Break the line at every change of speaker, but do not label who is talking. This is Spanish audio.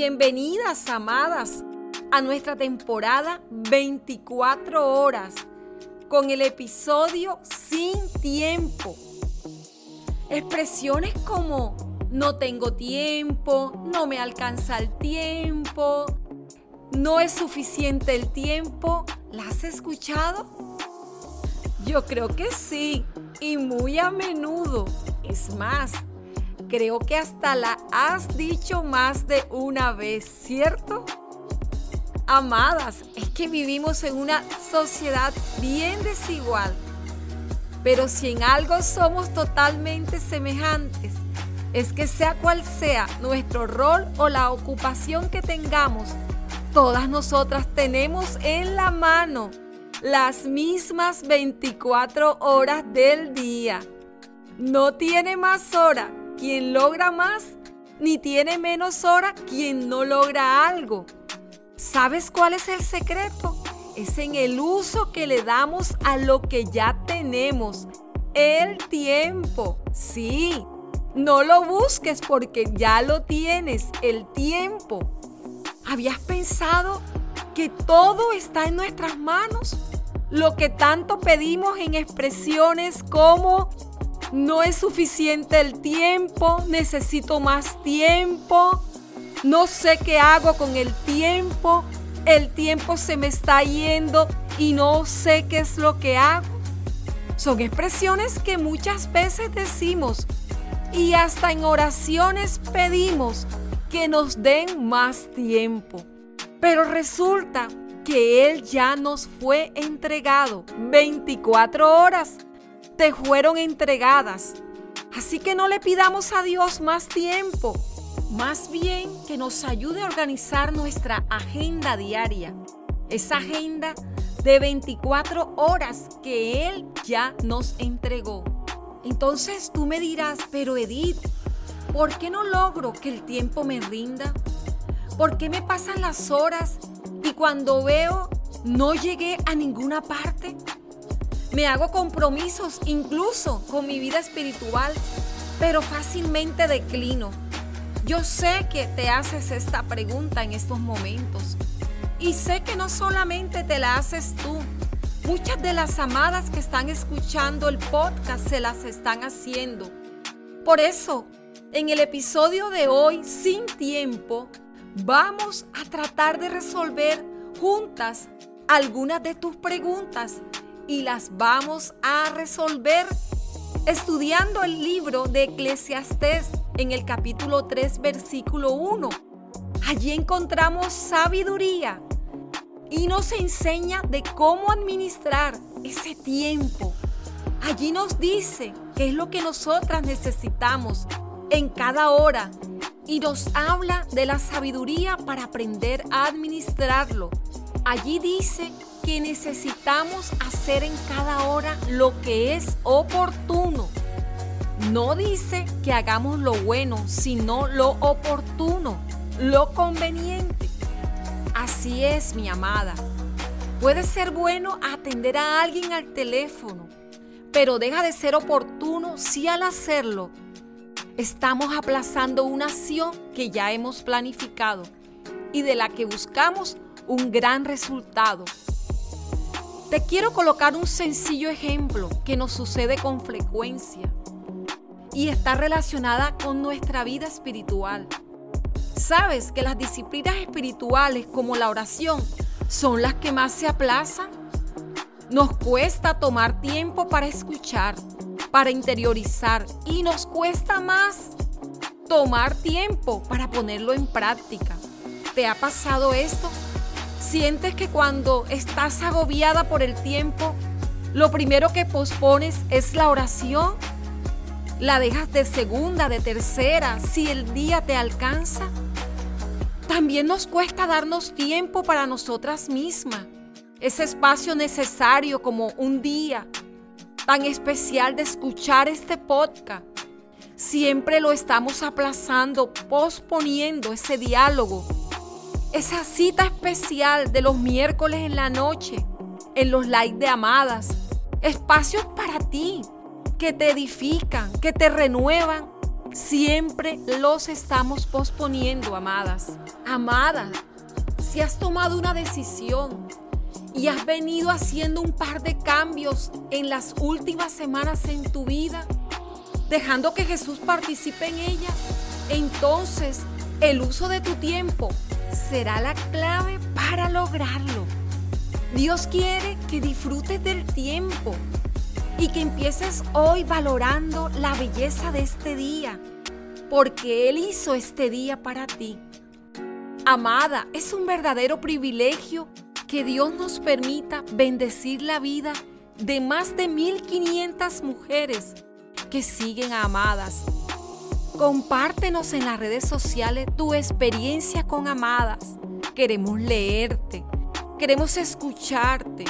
Bienvenidas, amadas, a nuestra temporada 24 horas con el episodio Sin Tiempo. Expresiones como no tengo tiempo, no me alcanza el tiempo, no es suficiente el tiempo, ¿la has escuchado? Yo creo que sí, y muy a menudo. Es más, creo que hasta la has dicho más de una vez, ¿cierto? Amadas, es que vivimos en una sociedad bien desigual. Pero si en algo somos totalmente semejantes, es que sea cual sea nuestro rol o la ocupación que tengamos, todas nosotras tenemos en la mano las mismas 24 horas del día. No tiene más hora quien logra más, ni tiene menos hora quien no logra algo. ¿Sabes cuál es el secreto? Es en el uso que le damos a lo que ya tenemos. El tiempo. Sí, no lo busques porque ya lo tienes, el tiempo. ¿Habías pensado que todo está en nuestras manos? Lo que tanto pedimos en expresiones como no es suficiente el tiempo, necesito más tiempo, no sé qué hago con el tiempo, el tiempo se me está yendo y no sé qué es lo que hago. Son expresiones que muchas veces decimos y hasta en oraciones pedimos que nos den más tiempo. Pero resulta que Él ya nos fue entregado 24 horas te fueron entregadas. Así que no le pidamos a Dios más tiempo, más bien que nos ayude a organizar nuestra agenda diaria. Esa agenda de 24 horas que Él ya nos entregó. Entonces tú me dirás, pero Edith, ¿por qué no logro que el tiempo me rinda? ¿Por qué me pasan las horas y cuando veo no llegué a ninguna parte? Me hago compromisos incluso con mi vida espiritual, pero fácilmente declino. Yo sé que te haces esta pregunta en estos momentos y sé que no solamente te la haces tú, muchas de las amadas que están escuchando el podcast se las están haciendo. Por eso, en el episodio de hoy, sin tiempo, vamos a tratar de resolver juntas algunas de tus preguntas y las vamos a resolver estudiando el libro de Eclesiastés en el capítulo 3, versículo 1. Allí encontramos sabiduría y nos enseña de cómo administrar ese tiempo. Allí nos dice qué es lo que nosotras necesitamos en cada hora y nos habla de la sabiduría para aprender a administrarlo. Allí dice que necesitamos hacer en cada hora lo que es oportuno. No dice que hagamos lo bueno, sino lo oportuno, lo conveniente. Así es, mi amada. Puede ser bueno atender a alguien al teléfono, pero deja de ser oportuno si al hacerlo estamos aplazando una acción que ya hemos planificado y de la que buscamos un gran resultado. Te quiero colocar un sencillo ejemplo que nos sucede con frecuencia y está relacionada con nuestra vida espiritual. ¿Sabes que las disciplinas espirituales como la oración son las que más se aplazan? Nos cuesta tomar tiempo para escuchar, para interiorizar y nos cuesta más tomar tiempo para ponerlo en práctica. ¿Te ha pasado esto? ¿Sientes que cuando estás agobiada por el tiempo, lo primero que pospones es la oración? ¿La dejas de segunda, de tercera, si el día te alcanza? También nos cuesta darnos tiempo para nosotras mismas. Ese espacio necesario como un día tan especial de escuchar este podcast. Siempre lo estamos aplazando, posponiendo ese diálogo esa cita especial de los miércoles en la noche, en los likes de amadas, espacios para ti que te edifican, que te renuevan Siempre los estamos posponiendo, amadas. Amadas, si has tomado una decisión y has venido haciendo un par de cambios en las últimas semanas en tu vida, dejando que Jesús participe en ella, entonces el uso de tu tiempo será la clave para lograrlo. Dios quiere que disfrutes del tiempo y que empieces hoy valorando la belleza de este día, porque Él hizo este día para ti. Amada, es un verdadero privilegio que Dios nos permita bendecir la vida de más de 1500 mujeres que siguen a Amadas. Compártenos en las redes sociales tu experiencia con Amadas. Queremos leerte, queremos escucharte